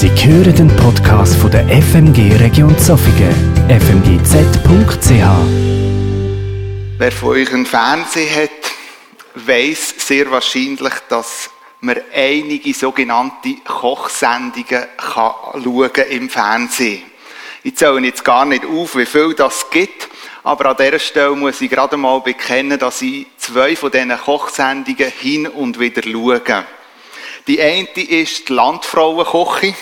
Sie hören den Podcast von der FMG Region Zofingen, fmgz.ch. Wer von euch einen Fernseher hat, weiß sehr wahrscheinlich, dass man einige sogenannte Kochsendungen kann schauen im Fernsehen. Ich zähle jetzt gar nicht auf, wie viel das gibt, aber an dieser Stelle muss ich gerade mal bekennen, dass ich zwei von diesen Kochsendungen hin und wieder schaue. Die eine ist die Landfrauenkoche.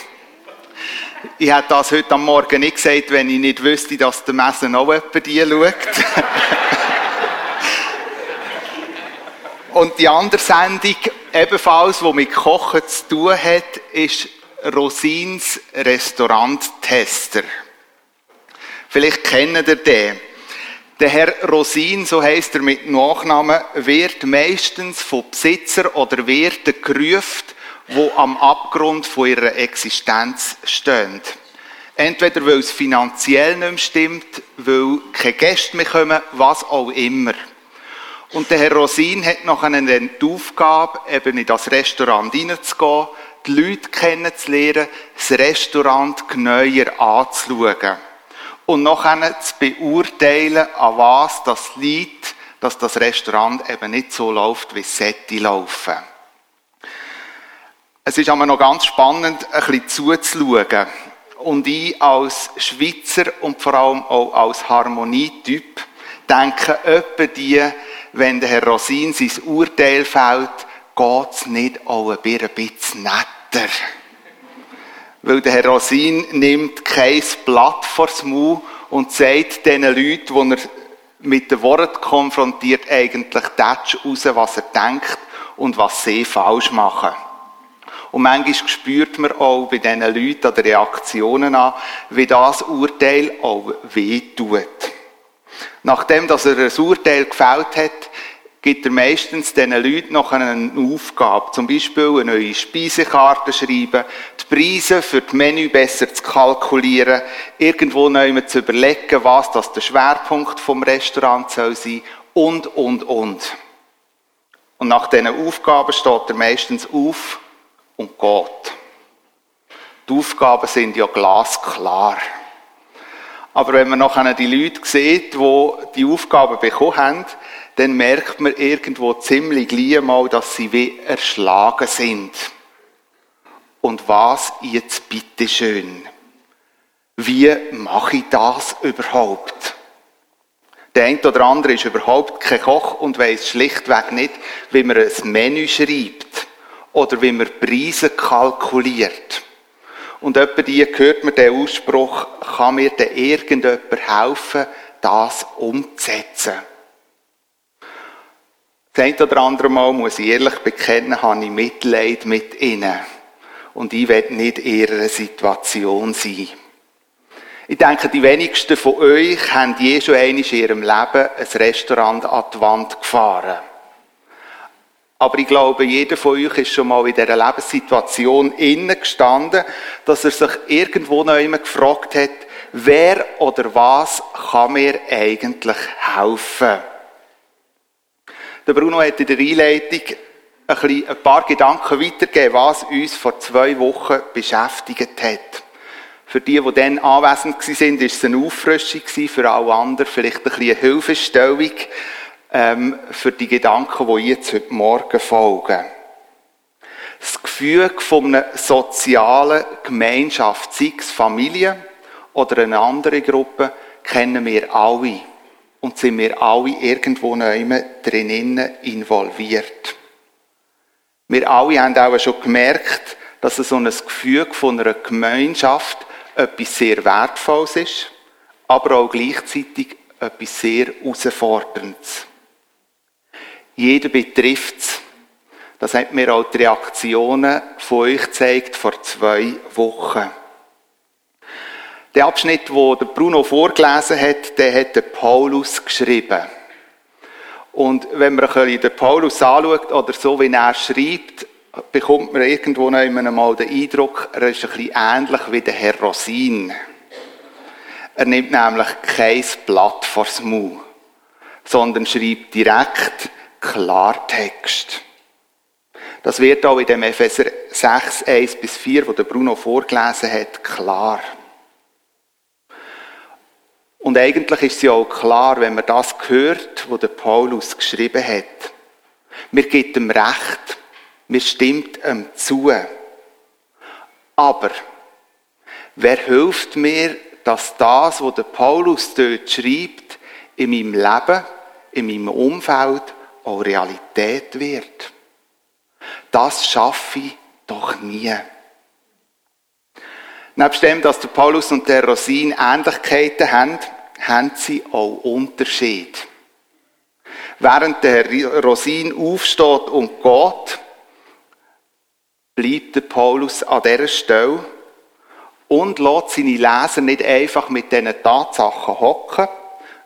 Ich hätte das heute am Morgen nicht gesagt, wenn ich nicht wüsste, dass der Messen auch jemand die schaut. Und die andere Sendung, ebenfalls, die mit Kochen zu tun hat, ist Rosins Restauranttester. Vielleicht kennt ihr den. Der Herr Rosin, so heißt er mit Nachnamen, wird meistens von Besitzer oder Wirten gerufen, wo am Abgrund von ihrer Existenz stehen. Entweder weil es finanziell nicht mehr stimmt, weil keine Gäste mehr kommen, was auch immer. Und der Herr Rosin hat noch eine Aufgabe, eben in das Restaurant hineinzugehen, die Leute kennenzulernen, das Restaurant genauer anzuschauen. Und nachher zu beurteilen, an was das liegt, dass das Restaurant eben nicht so läuft, wie es sollte laufen. Es ist aber noch ganz spannend, ein bisschen zuzuschauen. Und ich als Schweizer und vor allem auch als Harmonietyp denke etwa die, wenn der Herr Rosin sein Urteil fällt, geht es nicht auch ein bisschen netter. Weil der Herr Rosin nimmt kein Blatt vors Maul und sagt den Leuten, die er mit den Worten konfrontiert, eigentlich das raus, was er denkt und was sie falsch machen. Und manchmal spürt man auch bei diesen Leuten an den Reaktionen an, wie das Urteil auch wehtut. Nachdem dass er ein Urteil gefällt hat, gibt er meistens diesen Leuten noch eine Aufgabe. Zum Beispiel eine neue Speisekarte schreiben, die Preise für das Menü besser zu kalkulieren, irgendwo neu zu überlegen, was das der Schwerpunkt vom Restaurant soll sein und, und, und. Und nach diesen Aufgaben steht er meistens auf und geht. Die Aufgaben sind ja glasklar. Aber wenn man nachher die Leute sieht, die die Aufgaben bekommen haben, dann merkt man irgendwo ziemlich gleich mal, dass sie wie erschlagen sind. Und was jetzt bitte schön? Wie mache ich das überhaupt? Der eine oder andere ist überhaupt kein Koch und weiß schlichtweg nicht, wie man ein Menü schreibt oder wie man Preise kalkuliert. Und etwa die hört man den Ausspruch, kann mir denn irgendjemand helfen, das umzusetzen? Das eine oder andere Mal, muss ich ehrlich bekennen, habe ich Mitleid mit ihnen. Und ich will nicht in ihrer Situation sein. Ich denke, die wenigsten von euch haben je schon einmal in ihrem Leben ein Restaurant an die Wand gefahren. Aber ich glaube, jeder von euch ist schon mal in dieser Lebenssituation innen gestanden, dass er sich irgendwo noch immer gefragt hat, wer oder was kann mir eigentlich helfen? Der Bruno hat in der Einleitung ein, paar Gedanken weitergegeben, was uns vor zwei Wochen beschäftigt hat. Für die, die dann anwesend waren, war es eine Auffrischung, für alle anderen vielleicht ein bisschen eine Hilfestellung ähm, für die Gedanken, die jetzt heute Morgen folgen. Das Gefühl von einer sozialen Gemeinschaft, sei es Familie oder eine andere Gruppe, kennen wir alle. Und sind wir alle irgendwo drinnen involviert. Wir alle haben auch schon gemerkt, dass so ein Gefühl von einer Gemeinschaft etwas sehr Wertvolles ist, aber auch gleichzeitig etwas sehr Herausforderndes. Jeder betrifft. Das hat mir auch die Reaktionen von euch gezeigt vor zwei Wochen. Der Abschnitt, wo der Bruno vorgelesen hat, der hat der Paulus geschrieben. Und wenn man den Paulus anschaut, oder so wie er schreibt, bekommt man irgendwo einmal den Eindruck, er ist ein bisschen ähnlich wie der Herr Rosin. Er nimmt nämlich kein Blatt vors Maul, sondern schreibt direkt Klartext. Das wird auch in dem Epheser 6, 1 bis 4, wo der Bruno vorgelesen hat, klar. Und eigentlich ist es ja auch klar, wenn man das hört, was der Paulus geschrieben hat. Mir gibt ihm Recht. Mir stimmt ihm zu. Aber, wer hilft mir, dass das, was der Paulus dort schreibt, in meinem Leben, in meinem Umfeld auch Realität wird? Das schaffe ich doch nie. Nebst dem, dass der Paulus und der Rosin Ähnlichkeiten haben, haben sie auch Unterschied. Während der Rosin aufsteht und geht, bleibt der Paulus an dieser Stelle und lässt seine Leser nicht einfach mit diesen Tatsachen hocken,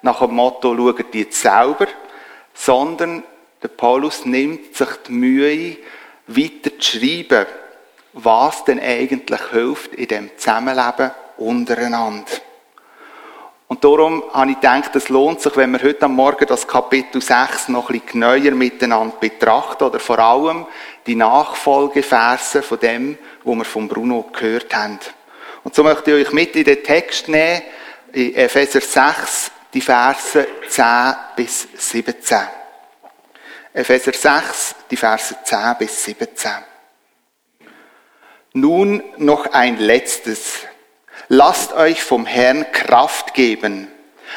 nach dem Motto, schauen die jetzt selber, sondern der Paulus nimmt sich die Mühe, weiter zu schreiben, was denn eigentlich hilft in dem Zusammenleben untereinander. Und darum habe ich gedacht, es lohnt sich, wenn wir heute am Morgen das Kapitel 6 noch ein bisschen genauer miteinander betrachten oder vor allem die Nachfolgeverse von dem, wo wir von Bruno gehört haben. Und so möchte ich euch mit in den Text nehmen, in Epheser 6, die Verse 10 bis 17. Epheser 6, die Verse 10 bis 17. Nun noch ein letztes. Lasst euch vom Herrn Kraft geben.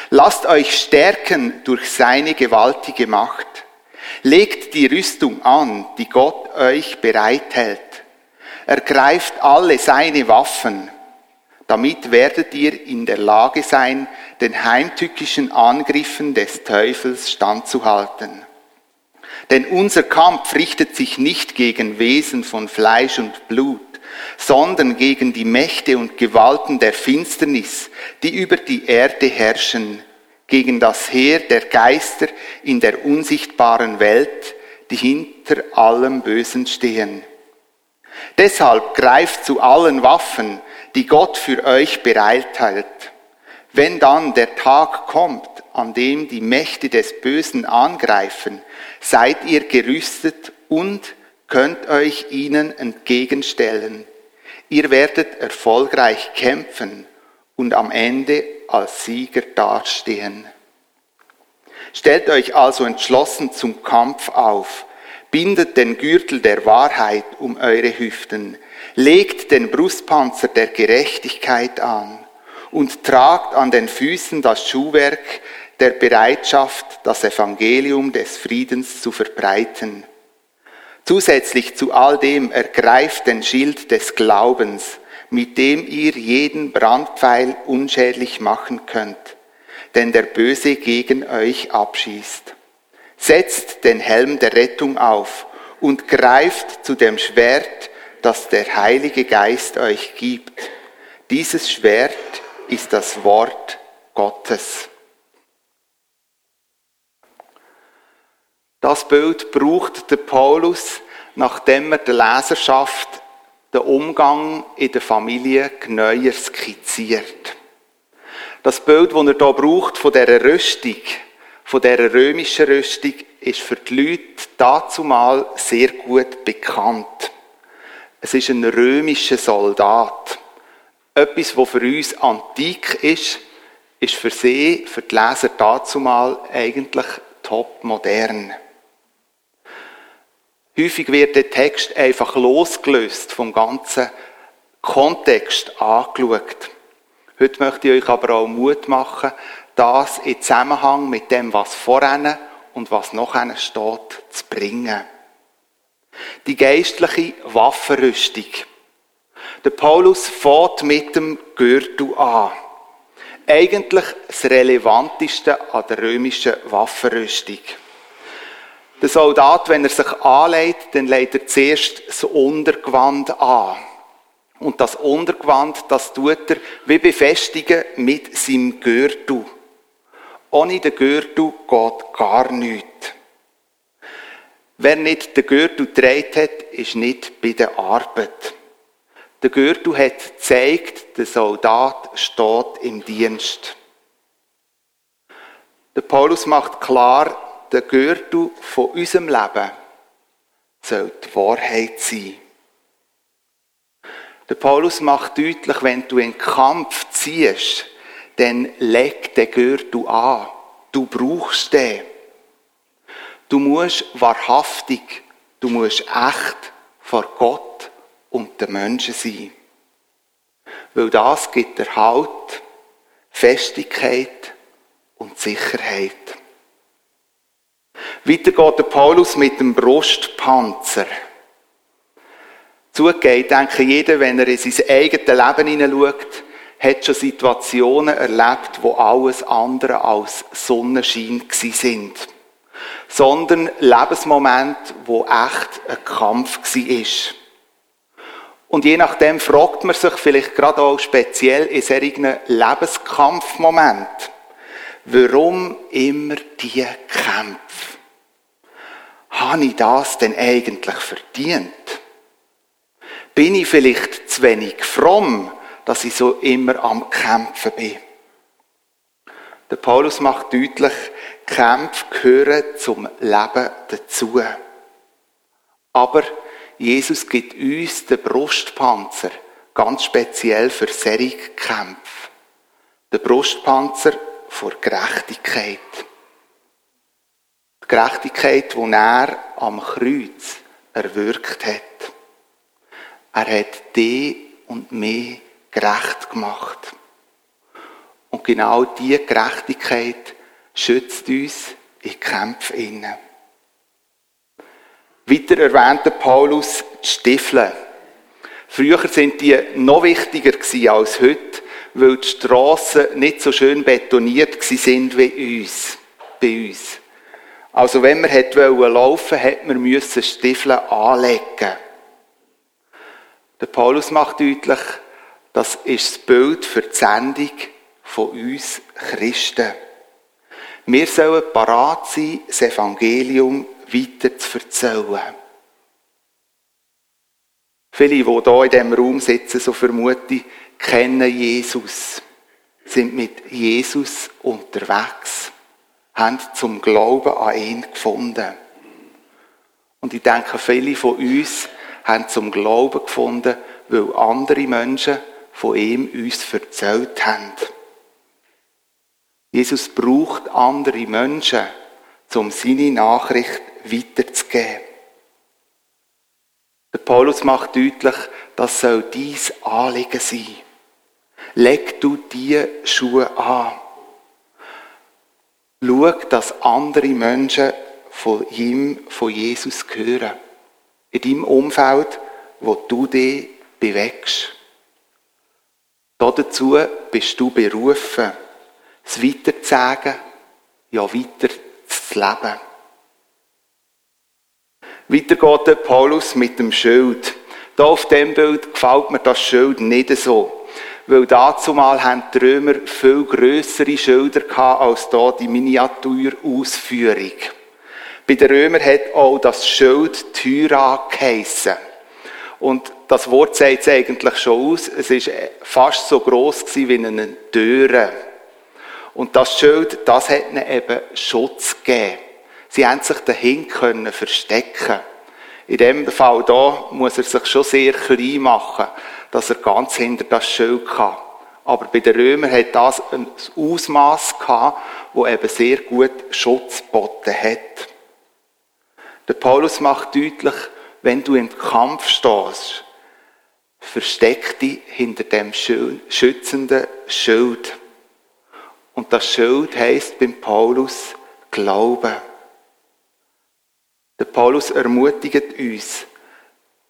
Lasst euch stärken durch seine gewaltige Macht. Legt die Rüstung an, die Gott euch bereithält. Ergreift alle seine Waffen. Damit werdet ihr in der Lage sein, den heimtückischen Angriffen des Teufels standzuhalten. Denn unser Kampf richtet sich nicht gegen Wesen von Fleisch und Blut, sondern gegen die Mächte und Gewalten der Finsternis, die über die Erde herrschen, gegen das Heer der Geister in der unsichtbaren Welt, die hinter allem Bösen stehen. Deshalb greift zu allen Waffen, die Gott für euch bereithält. Wenn dann der Tag kommt, an dem die Mächte des Bösen angreifen, seid ihr gerüstet und könnt euch ihnen entgegenstellen. Ihr werdet erfolgreich kämpfen und am Ende als Sieger dastehen. Stellt euch also entschlossen zum Kampf auf, bindet den Gürtel der Wahrheit um eure Hüften, legt den Brustpanzer der Gerechtigkeit an und tragt an den Füßen das Schuhwerk der Bereitschaft, das Evangelium des Friedens zu verbreiten. Zusätzlich zu all dem ergreift den Schild des Glaubens, mit dem ihr jeden Brandpfeil unschädlich machen könnt, den der Böse gegen euch abschießt. Setzt den Helm der Rettung auf und greift zu dem Schwert, das der Heilige Geist euch gibt. Dieses Schwert ist das Wort Gottes. Das Bild braucht der Paulus, nachdem er der Leserschaft den Umgang in der Familie genauer skizziert. Das Bild, das er hier braucht von dieser Rüstung, von dieser römischen Rüstung, ist für die Leute dazumal sehr gut bekannt. Es ist ein römischer Soldat. Etwas, was für uns antik ist, ist für sie, für die Leser dazumal eigentlich top modern. Häufig wird der Text einfach losgelöst vom ganzen Kontext angeschaut. Heute möchte ich euch aber auch Mut machen, das in Zusammenhang mit dem, was voran und was nachher steht, zu bringen. Die geistliche Waffenrüstung. Der Paulus fährt mit dem Gürtel an. Eigentlich das Relevanteste an der römischen Waffenrüstung. Der Soldat, wenn er sich anlegt, dann legt er zuerst das Untergewand an. Und das Untergewand, das tut er wie befestigen mit seinem Gürtel. Ohne den Gürtel geht gar nichts. Wer nicht den Gürtel gedreht hat, ist nicht bei der Arbeit. Der Gürtel hat gezeigt, der Soldat steht im Dienst. Der Paulus macht klar, der Gürtel von unserem Leben soll die Wahrheit sein. Der Paulus macht deutlich, wenn du in Kampf ziehst, dann leg den Gürtel an. Du brauchst den. Du musst wahrhaftig, du musst echt vor Gott und den Menschen sein. Weil das gibt der Halt, Festigkeit und Sicherheit. Weiter geht der Paulus mit dem Brustpanzer. Zugegeben, denke jeder, wenn er in sein eigenes Leben hineinschaut, hat schon Situationen erlebt, wo alles andere als Sonnenschein sind. Sondern Lebensmomente, wo echt ein Kampf war. Und je nachdem fragt man sich vielleicht gerade auch speziell in solchen Lebenskampfmomenten, warum immer die Kämpfe? Habe ich das denn eigentlich verdient? Bin ich vielleicht zu wenig fromm, dass ich so immer am Kämpfen bin? Der Paulus macht deutlich, Kämpfe gehören zum Leben dazu. Aber Jesus gibt uns den Brustpanzer ganz speziell für Kämpfe. Der Brustpanzer vor Gerechtigkeit. Die Gerechtigkeit, die er am Kreuz erwirkt hat. Er hat die und mich gerecht gemacht. Und genau diese Gerechtigkeit schützt uns in Kämpfen. Weiter erwähnte Paulus die Stiefel. Früher sind die noch wichtiger als heute, weil die Strassen nicht so schön betoniert sind wie uns, bei uns. Also wenn man laufen wollte, hat man Stiefel anlegen. Der Paulus macht deutlich, das ist das Bild für die Sendung von uns Christen. Wir sollen parat sein, das Evangelium weiter zu erzählen. Viele, die hier in diesem Raum sitzen, so vermute kennen Jesus, sind mit Jesus unterwegs, haben zum Glauben an ihn gefunden. Und ich denke, viele von uns haben zum Glauben gefunden, weil andere Menschen von ihm uns erzählt haben. Jesus braucht andere Menschen, um seine Nachricht weiterzugeben. Der Paulus macht deutlich, das soll dies Anliegen sein. Leg du die Schuhe an. Schau, dass andere Menschen von ihm, von Jesus hören in deinem Umfeld, wo du dich bewegst. Dazu bist du berufen, es weiterzusagen, ja weiter zu leben. Weiter geht Paulus mit dem Schild. Da auf dem Bild gefällt mir das Schild nicht so. Weil dazu mal haben die Römer viel grössere Schilder gehabt als da die Miniaturausführung. Bei den Römern hat auch das Schild Tyra geheissen. Und das Wort sagt es eigentlich schon aus. Es ist fast so groß wie eine Türe. Und das Schild, das hat ihnen eben Schutz gegeben. Sie haben sich dahin können verstecken. In dem Fall da muss er sich schon sehr klein machen, dass er ganz hinter das Schild kann. Aber bei den Römern hat das ein Ausmaß gehabt, wo eben sehr gut Schutz geboten hat. Der Paulus macht deutlich, wenn du im Kampf stehst, versteck dich hinter dem schützenden Schild. Und das Schild heißt beim Paulus Glaube. Der Paulus ermutigt uns,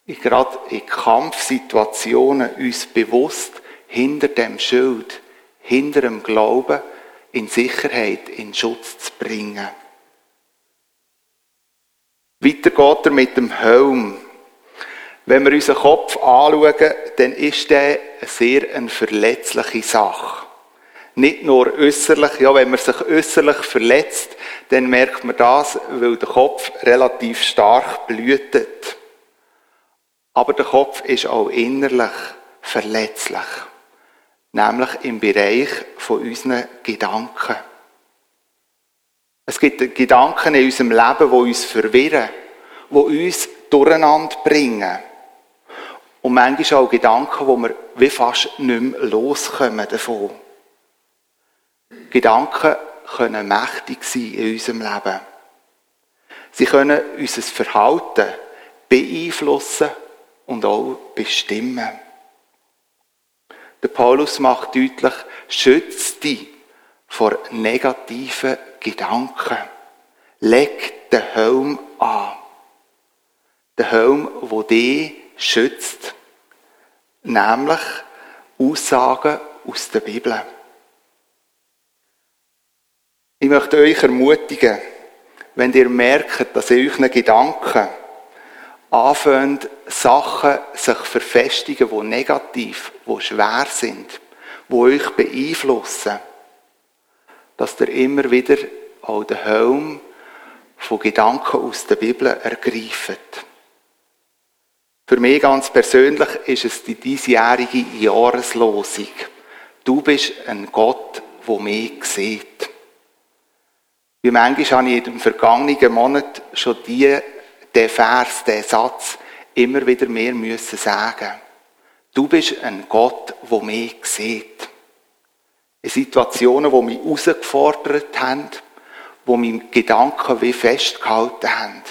gerade in Kampfsituationen uns bewusst hinter dem Schild, hinter dem Glauben in Sicherheit, in Schutz zu bringen. Weiter geht er mit dem Helm. Wenn wir unseren Kopf anschauen, dann ist der eine sehr verletzliche Sache. Nicht nur äußerlich, ja, wenn man sich äußerlich verletzt, dann merkt man das, weil der Kopf relativ stark blühtet. Aber der Kopf ist auch innerlich verletzlich. Nämlich im Bereich von unseren Gedanken. Es gibt Gedanken in unserem Leben, die uns verwirren, die uns durcheinander bringen. Und manchmal auch Gedanken, wo wir wie fast nicht mehr loskommen davon. Gedanken können mächtig sein in unserem Leben. Sie können unser Verhalten beeinflussen und auch bestimmen. Der Paulus macht deutlich, schützt dich vor negativen Gedanken. Leg den Helm an. Den Helm, der dich schützt. Nämlich Aussagen aus der Bibel. Ich möchte euch ermutigen, wenn ihr merkt, dass in euren Gedanken anfangen, Sachen sich verfestigen, die negativ, die schwer sind, die euch beeinflussen, dass ihr immer wieder auch den Helm von Gedanken aus der Bibel ergreift. Für mich ganz persönlich ist es die diesjährige Jahreslosung. Du bist ein Gott, der mich sieht. Wie manchmal habe ich den vergangenen Monaten schon die, den Vers, den Satz immer wieder mehr müssen sagen. Du bist ein Gott, der mich sieht. In Situationen, die mich herausgefordert haben, wo meine Gedanken wie festgehalten haben.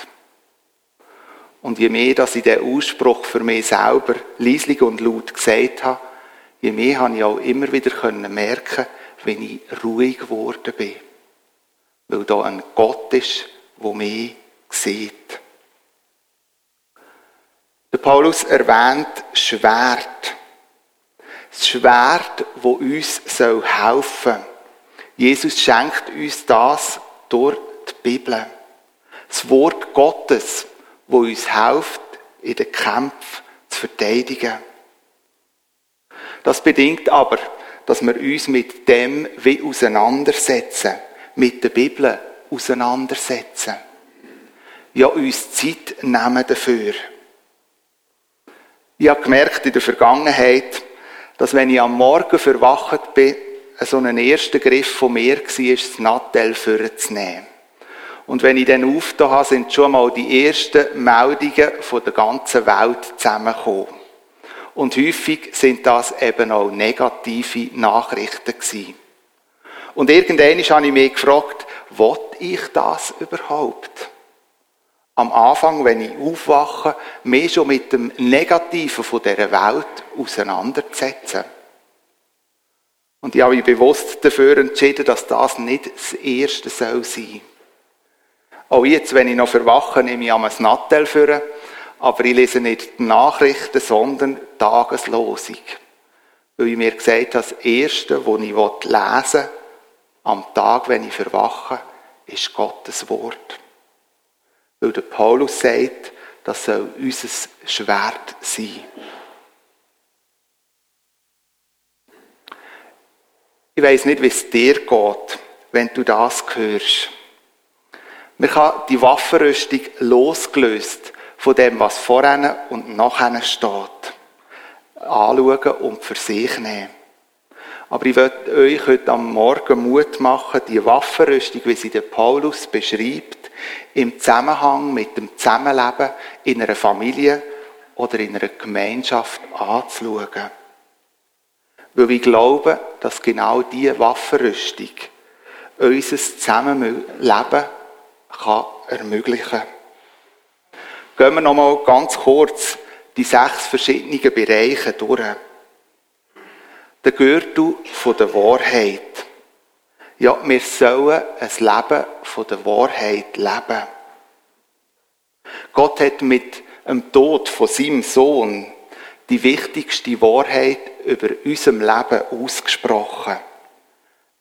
Und je mehr, dass ich den Ausspruch für mich selber leislich und laut gesagt habe, je mehr habe ich auch immer wieder merken wenn ich ruhig geworden bin weil da ein Gott ist, der mich sieht. Der Paulus erwähnt Schwert. Das Schwert, wo uns soll helfen. Jesus schenkt uns das durch die Bibel. Das Wort Gottes, wo uns hilft, in den Kämpfen zu verteidigen. Das bedingt aber, dass wir uns mit dem wie auseinandersetzen mit der Bibel auseinandersetzen. Ja, uns Zeit nehmen dafür. Ich habe gemerkt in der Vergangenheit, dass wenn ich am Morgen verwacht bin, so ein erster Griff von mir war, das Nattel vorzunehmen. Und wenn ich dann aufgetan habe, sind schon mal die ersten Meldungen von der ganzen Welt zusammengekommen. Und häufig sind das eben auch negative Nachrichten gewesen. Und irgendwann habe ich mich gefragt, will ich das überhaupt? Am Anfang, wenn ich aufwache, mich schon mit dem Negativen von dieser Welt auseinanderzusetzen. Und ich habe mich bewusst dafür entschieden, dass das nicht das Erste soll sein. Auch jetzt, wenn ich noch verwache, nehme ich am Nattel für, aber ich lese nicht die Nachrichten, sondern die Tageslosung. Weil ich mir gesagt habe, das Erste, was ich lesen will, am Tag, wenn ich verwache, ist Gottes Wort. Weil der Paulus sagt, das soll unser Schwert sein. Ich weiß nicht, wie es dir geht, wenn du das hörst. Man kann die Waffenrüstung losgelöst von dem, was vorne und nachher steht, anschauen und für sich nehmen. Aber ich möchte euch heute am Morgen Mut machen, die Waffenrüstung, wie sie der Paulus beschreibt, im Zusammenhang mit dem Zusammenleben in einer Familie oder in einer Gemeinschaft anzuschauen. Weil ich glaube, dass genau diese Waffenrüstung unser Zusammenleben kann ermöglichen kann. Gehen wir nochmal ganz kurz die sechs verschiedenen Bereiche durch der Gürtel von der Wahrheit. Ja, wir sollen ein Leben von der Wahrheit leben. Gott hat mit dem Tod von seinem Sohn die wichtigste Wahrheit über unserem Leben ausgesprochen.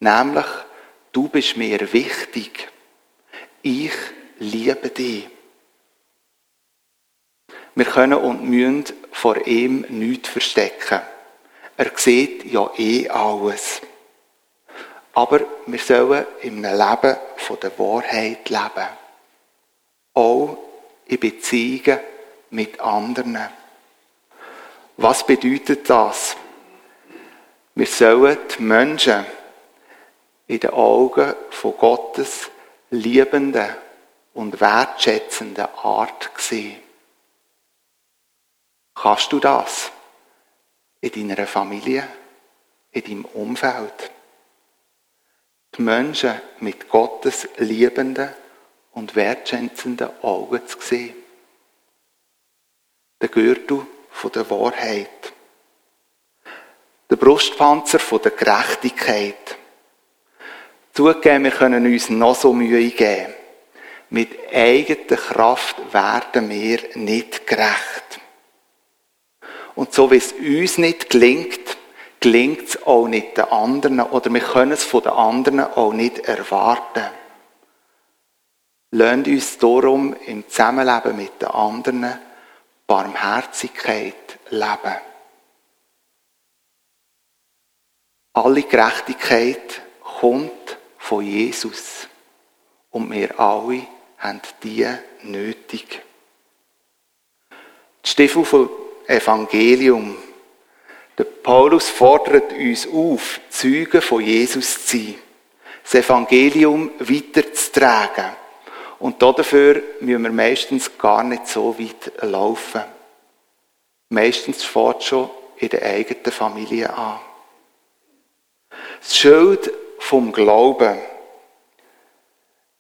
Nämlich, du bist mir wichtig. Ich liebe dich. Wir können und müssen vor ihm nichts verstecken. Er sieht ja eh alles. Aber wir sollen in einem Leben von der Wahrheit leben. Auch in Beziehungen mit anderen. Was bedeutet das? Wir sollen die Menschen in den Augen von Gottes liebenden und wertschätzenden Art sehen. Kannst du das? In deiner Familie? In deinem Umfeld? Die Menschen mit Gottes liebenden und wertschätzenden Augen zu sehen. Der Gürtel von der Wahrheit. Der Brustpanzer von der Gerechtigkeit. Zugegeben, wir können uns noch so Mühe geben. Mit eigener Kraft werden wir nicht gerecht. Und so wie es uns nicht gelingt, gelingt es auch nicht den anderen oder wir können es von den anderen auch nicht erwarten. Lasst uns darum im Zusammenleben mit den anderen Barmherzigkeit leben. Alle Gerechtigkeit kommt von Jesus. Und wir alle haben die nötig. Die Stiefel vom Evangelium. Der Paulus fordert uns auf, Zeugen von Jesus zu sein, das Evangelium weiterzutragen. Und dafür müssen wir meistens gar nicht so weit laufen. Meistens fährt schon in der eigenen Familie an. Das Schild vom Glauben.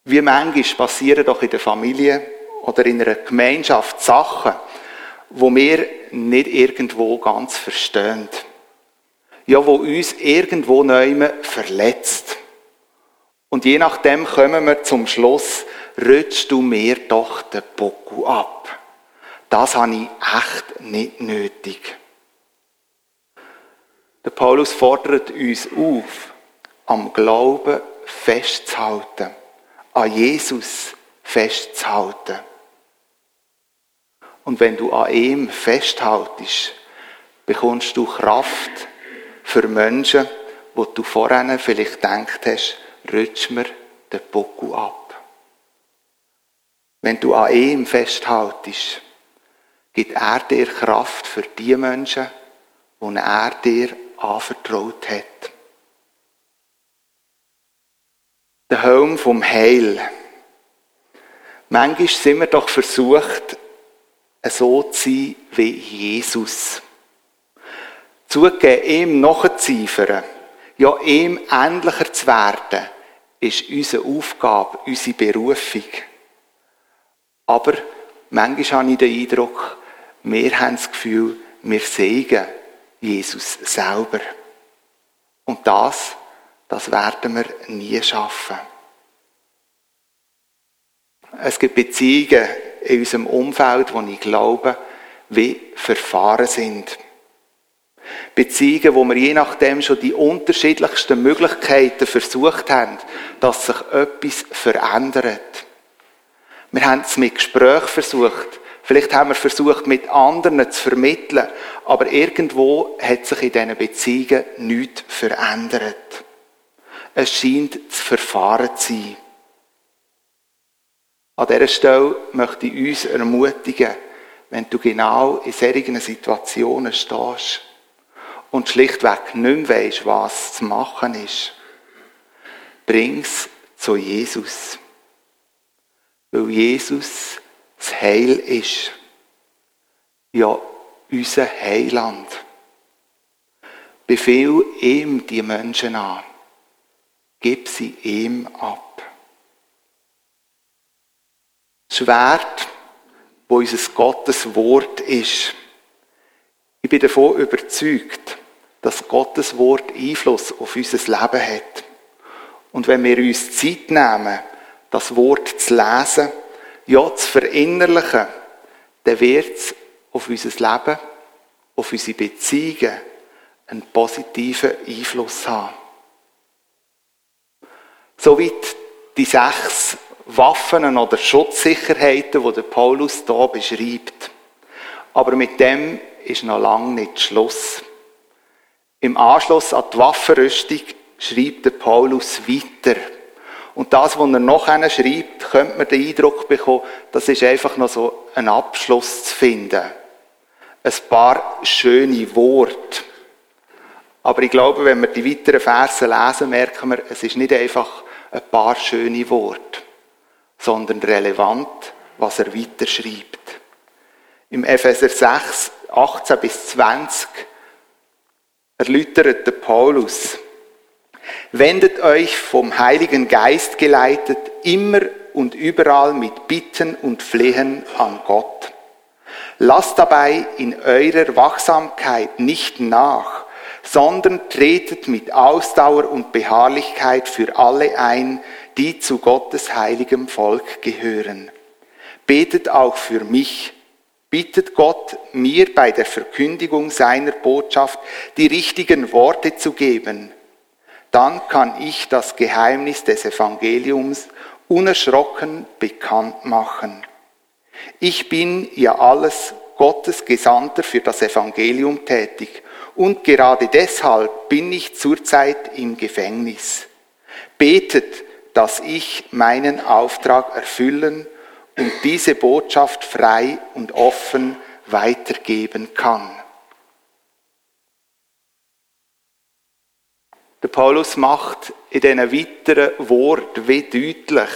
Wie manchmal passieren doch in der Familie oder in einer Gemeinschaft Sachen, wo wir nicht irgendwo ganz verstehen. Ja, wo uns irgendwo neu verletzt. Und je nachdem kommen wir zum Schluss, rutschst du mir doch den Boku ab. Das habe ich echt nicht nötig. Der Paulus fordert uns auf, am Glauben festzuhalten, an Jesus festzuhalten. Und wenn du an ihm festhaltest, bekommst du Kraft für Menschen, wo du vorhin vielleicht gedacht hast, rutsch mir den Boku ab. Wenn du an ihm festhaltest, gibt er dir Kraft für die Menschen, die er dir anvertraut hat. Der Helm vom Heil. Manchmal sind wir doch versucht, so zu sein wie Jesus. Zugeben, ihm nachzueifern, ja, ihm ähnlicher zu werden, ist unsere Aufgabe, unsere Berufung. Aber manchmal habe ich den Eindruck, wir haben das Gefühl, wir sehen Jesus selber. Und das, das werden wir nie schaffen. Es gibt Beziehungen in unserem Umfeld, wo ich glaube, wie verfahren sind. Beziehungen, wo wir je nachdem schon die unterschiedlichsten Möglichkeiten versucht haben, dass sich etwas verändert. Wir haben es mit Gespräch versucht. Vielleicht haben wir versucht, mit anderen zu vermitteln. Aber irgendwo hat sich in diesen Beziehungen nichts verändert. Es scheint zu verfahren zu sein. An dieser Stelle möchte ich uns ermutigen, wenn du genau in solchen Situationen stehst und schlichtweg nicht mehr weisst, was zu machen ist, bring's zu Jesus. Weil Jesus das Heil ist. Ja, unser Heiland. Befehl ihm die Menschen an. Gib sie ihm ab. Schwert, wo unser Gottes Wort ist. Ich bin davon überzeugt, dass Gottes Wort Einfluss auf unser Leben hat. Und wenn wir uns Zeit nehmen, das Wort zu lesen, ja zu verinnerlichen, dann wird es auf unser Leben, auf unsere Beziehungen einen positiven Einfluss haben. Soweit die sechs Waffen oder Schutzsicherheiten, die der Paulus hier beschreibt. Aber mit dem ist noch lange nicht Schluss. Im Anschluss an die Waffenrüstung schreibt der Paulus weiter. Und das, was er nachher schreibt, könnte man den Eindruck bekommen, das ist einfach noch so ein Abschluss zu finden. Ein paar schöne Worte. Aber ich glaube, wenn wir die weiteren Verse lesen, merken wir, es ist nicht einfach ein paar schöne Worte, sondern relevant, was er weiter schreibt. Im Epheser 6, 18 bis 20 erläutert der Paulus, wendet euch vom Heiligen Geist geleitet immer und überall mit Bitten und Flehen an Gott. Lasst dabei in eurer Wachsamkeit nicht nach, sondern tretet mit Ausdauer und Beharrlichkeit für alle ein, die zu Gottes heiligem Volk gehören. Betet auch für mich, bittet Gott, mir bei der Verkündigung seiner Botschaft die richtigen Worte zu geben. Dann kann ich das Geheimnis des Evangeliums unerschrocken bekannt machen. Ich bin ja alles Gottes Gesandter für das Evangelium tätig und gerade deshalb bin ich zurzeit im Gefängnis. Betet, dass ich meinen Auftrag erfüllen und diese Botschaft frei und offen weitergeben kann. Der Paulus macht in diesen weiteren Worten wie deutlich,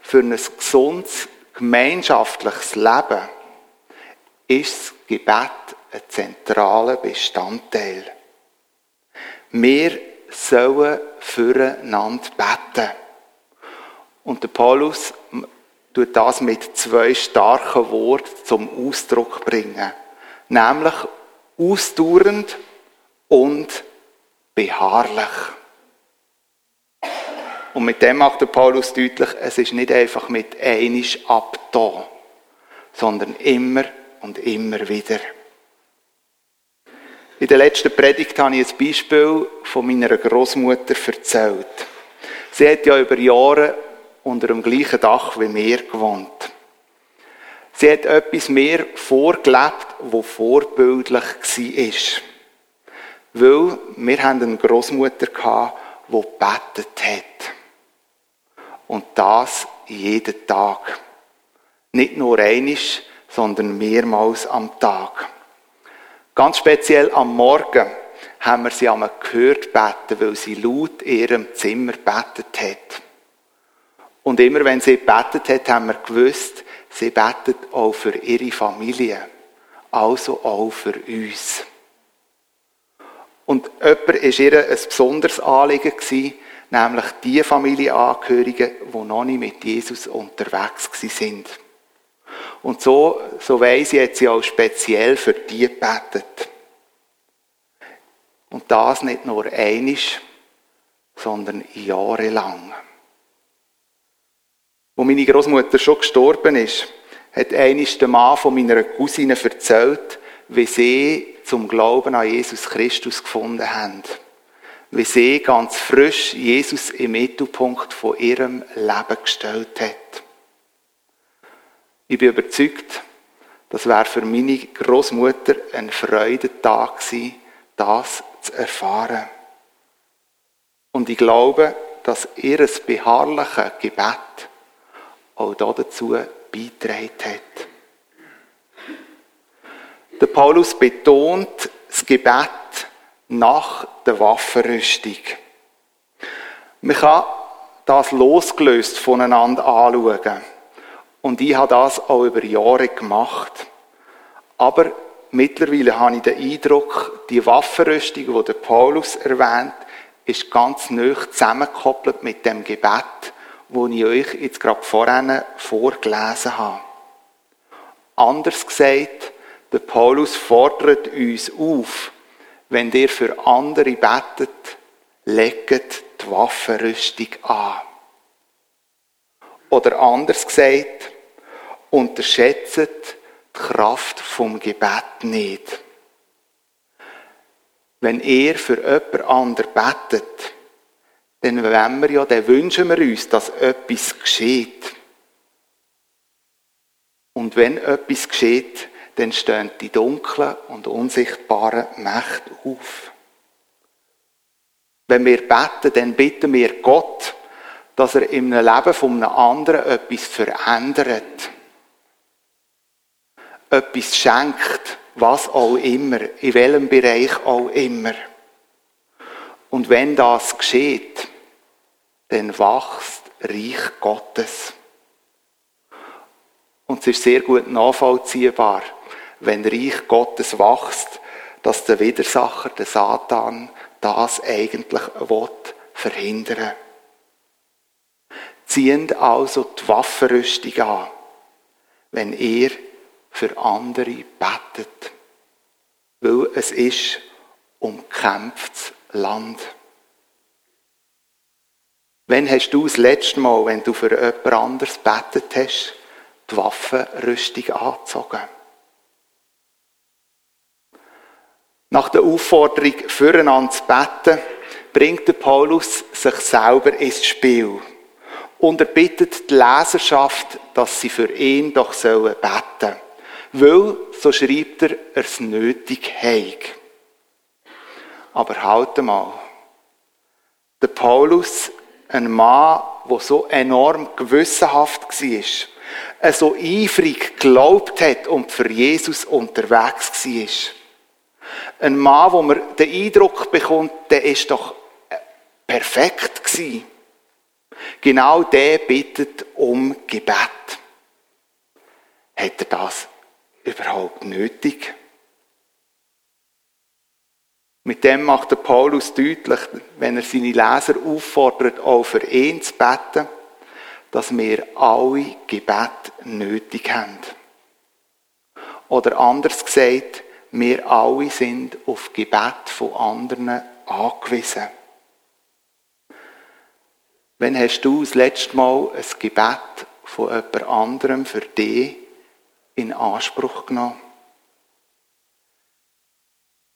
für ein gesundes gemeinschaftliches Leben ist das Gebet ein zentraler Bestandteil. Wir sollen füreinander beten. Und der Paulus tut das mit zwei starken Worten zum Ausdruck bringen. Nämlich ausdauernd und beharrlich. Und mit dem macht der Paulus deutlich, es ist nicht einfach mit einisch ab da, sondern immer und immer wieder. In der letzten Predigt habe ich ein Beispiel von meiner Großmutter erzählt. Sie hat ja über Jahre unter dem gleichen Dach wie mir gewohnt. Sie hat etwas mehr vorgelebt, wo vorbildlich war. Weil wir haben eine Großmutter gehabt, die gebetet hat. Und das jeden Tag. Nicht nur einisch, sondern mehrmals am Tag. Ganz speziell am Morgen haben wir sie einmal gehört beten, weil sie laut in ihrem Zimmer betet hat. Und immer wenn sie betet hat, haben wir gewusst, sie betet auch für ihre Familie. Also auch für uns. Und jemand war ihr ein besonderes Anliegen, nämlich die Familienangehörigen, die noch nicht mit Jesus unterwegs sind. Und so, so weiss ich, hat sie auch speziell für die gebetet. Und das nicht nur einisch, sondern jahrelang. Wo meine Großmutter schon gestorben ist, hat einisch der Mann von meiner Cousine erzählt, wie sie zum Glauben an Jesus Christus gefunden haben. Wie sie ganz frisch Jesus im Mittelpunkt von ihrem Leben gestellt hat. Ich bin überzeugt, das wäre für meine Großmutter ein Freudentag gewesen, das zu erfahren. Und ich glaube, dass ihr beharrliches Gebet auch dazu beigetragen hat. Der Paulus betont das Gebet nach der Waffenrüstung. Man kann das losgelöst voneinander anschauen. Und ich habe das auch über Jahre gemacht. Aber mittlerweile habe ich den Eindruck, die Waffenrüstung, die der Paulus erwähnt, ist ganz nah zusammengekoppelt mit dem Gebet, wo ich euch jetzt gerade vorhin vorgelesen habe. Anders gesagt, der Paulus fordert uns auf, wenn ihr für andere betet, legt die Waffenrüstung an. Oder anders gesagt, unterschätzt die Kraft vom Gebet nicht. Wenn ihr für jemand anderen betet, dann wollen wir ja, dann wünschen wir uns, dass etwas geschieht. Und wenn etwas geschieht, dann stehen die dunklen und unsichtbaren Mächte auf. Wenn wir beten, dann bitten wir Gott, dass er im Leben von einem anderen etwas verändert etwas schenkt, was auch immer, in welchem Bereich auch immer. Und wenn das geschieht, dann wächst Reich Gottes. Und es ist sehr gut nachvollziehbar. wenn Reich Gottes wächst, dass der Widersacher, der Satan, das eigentlich will, verhindern. Ziehen also die Waffenrüstung an, wenn ihr für andere betet. Weil es ist umkämpftes Land. Wann hast du das letzte Mal, wenn du für jemand anderes betet hast, die Waffenrüstung angezogen? Nach der Aufforderung, füreinander zu beten, bringt der Paulus sich selber ins Spiel. Und er bittet die Leserschaft, dass sie für ihn doch sollen beten Weil, so schreibt er, er es nötig hat. Aber halt mal. Der Paulus, ein Mann, der so enorm gewissenhaft war, so eifrig geglaubt hat und für Jesus unterwegs war. Ein Mann, wo man den Eindruck bekommt, der ist doch perfekt gewesen. Genau der bittet um Gebet. Hat er das überhaupt nötig? Mit dem macht der Paulus deutlich, wenn er seine Leser auffordert, auch für ihn zu beten, dass wir alle Gebet nötig haben. Oder anders gesagt, wir alle sind auf Gebet von anderen angewiesen. Wann hast du das letzte Mal ein Gebet von jemand anderem für dich in Anspruch genommen?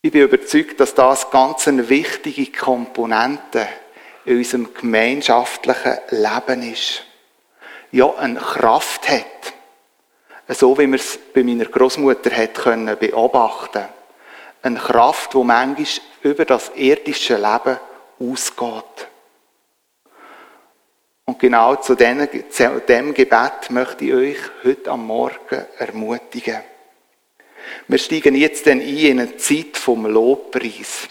Ich bin überzeugt, dass das ganz eine wichtige Komponente in unserem gemeinschaftlichen Leben ist. Ja, eine Kraft hat so wie man es bei meiner Großmutter hat können beobachten. Eine Kraft, die manchmal über das irdische Leben ausgeht. Und genau zu dem Gebet möchte ich euch heute am Morgen ermutigen. Wir steigen jetzt dann ein in eine Zeit vom Lobpreis.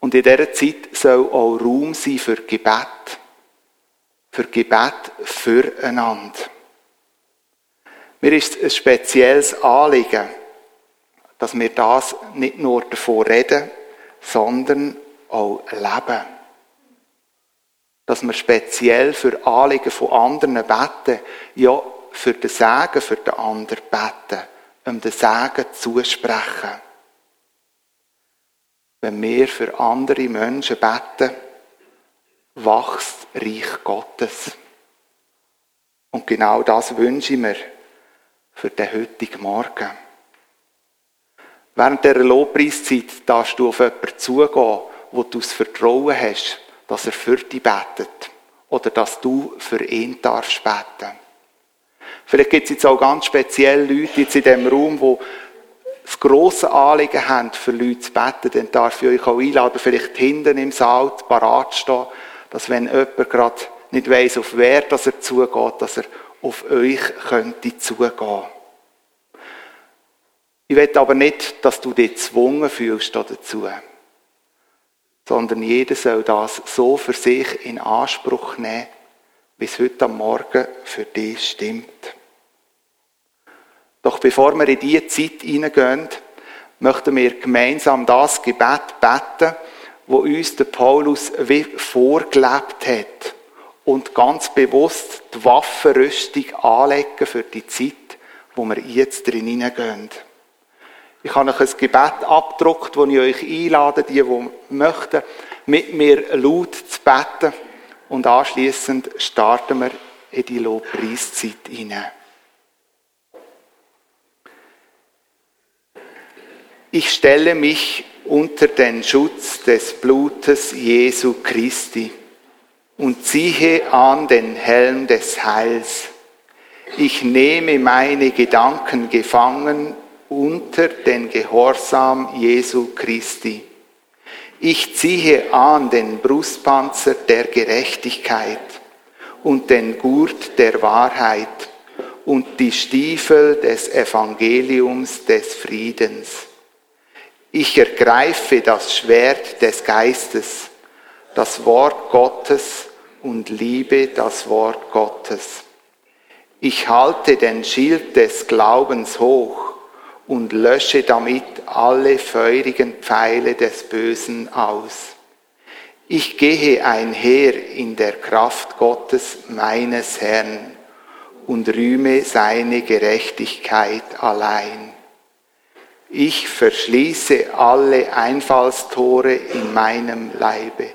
Und in dieser Zeit soll auch Raum sein für Gebet. Für Gebet füreinander. Mir ist ein spezielles Anliegen, dass wir das nicht nur davon reden, sondern auch leben. Dass wir speziell für Anliegen von anderen beten, ja, für den Segen für den anderen beten, um den Segen zusprechen. Wenn wir für andere Menschen beten, wächst Reich Gottes. Und genau das wünsche ich mir für den heutigen Morgen. Während dieser Lobpreiszeit darfst du auf jemanden zugehen, wo du das Vertrauen hast, dass er für dich betet. Oder dass du für ihn darfst beten. Vielleicht gibt es jetzt auch ganz spezielle Leute jetzt in diesem Raum, die das grosse Anliegen haben, für Leute zu beten, dann darf ich euch auch einladen, vielleicht hinten im Saal parat stehen, dass wenn jemand gerade nicht weiss, auf wer dass er zugeht, dass er auf euch könnte zugehen. Ich will aber nicht, dass du dich gezwungen fühlst dazu, sondern jeder soll das so für sich in Anspruch nehmen, wie es heute am Morgen für dich stimmt. Doch bevor wir in diese Zeit hineingehen, möchten wir gemeinsam das Gebet beten, wo uns der Paulus wie vorgelebt hat und ganz bewusst die Waffenrüstung anlegen für die Zeit, wo wir jetzt drin hineingehen. Ich habe euch ein Gebet abgedruckt, das ich euch einlade, die, die möchten, mit mir laut zu beten. Und anschließend starten wir in die Lobpreiszeit hinein. Ich stelle mich unter den Schutz des Blutes Jesu Christi und ziehe an den Helm des Heils. Ich nehme meine Gedanken gefangen unter den Gehorsam Jesu Christi. Ich ziehe an den Brustpanzer der Gerechtigkeit und den Gurt der Wahrheit und die Stiefel des Evangeliums des Friedens. Ich ergreife das Schwert des Geistes, das Wort Gottes und liebe das Wort Gottes. Ich halte den Schild des Glaubens hoch und lösche damit alle feurigen Pfeile des Bösen aus. Ich gehe einher in der Kraft Gottes meines Herrn und rühme seine Gerechtigkeit allein. Ich verschließe alle Einfallstore in meinem Leibe,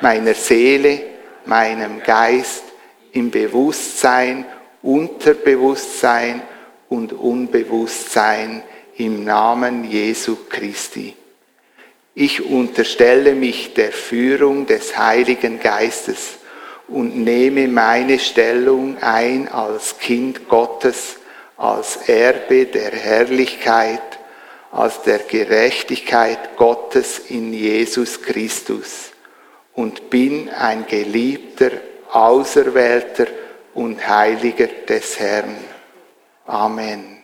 meiner Seele, meinem Geist, im Bewusstsein, Unterbewusstsein und Unbewusstsein im Namen Jesu Christi. Ich unterstelle mich der Führung des Heiligen Geistes und nehme meine Stellung ein als Kind Gottes, als Erbe der Herrlichkeit, als der Gerechtigkeit Gottes in Jesus Christus und bin ein geliebter, auserwählter und heiliger des Herrn. Amen.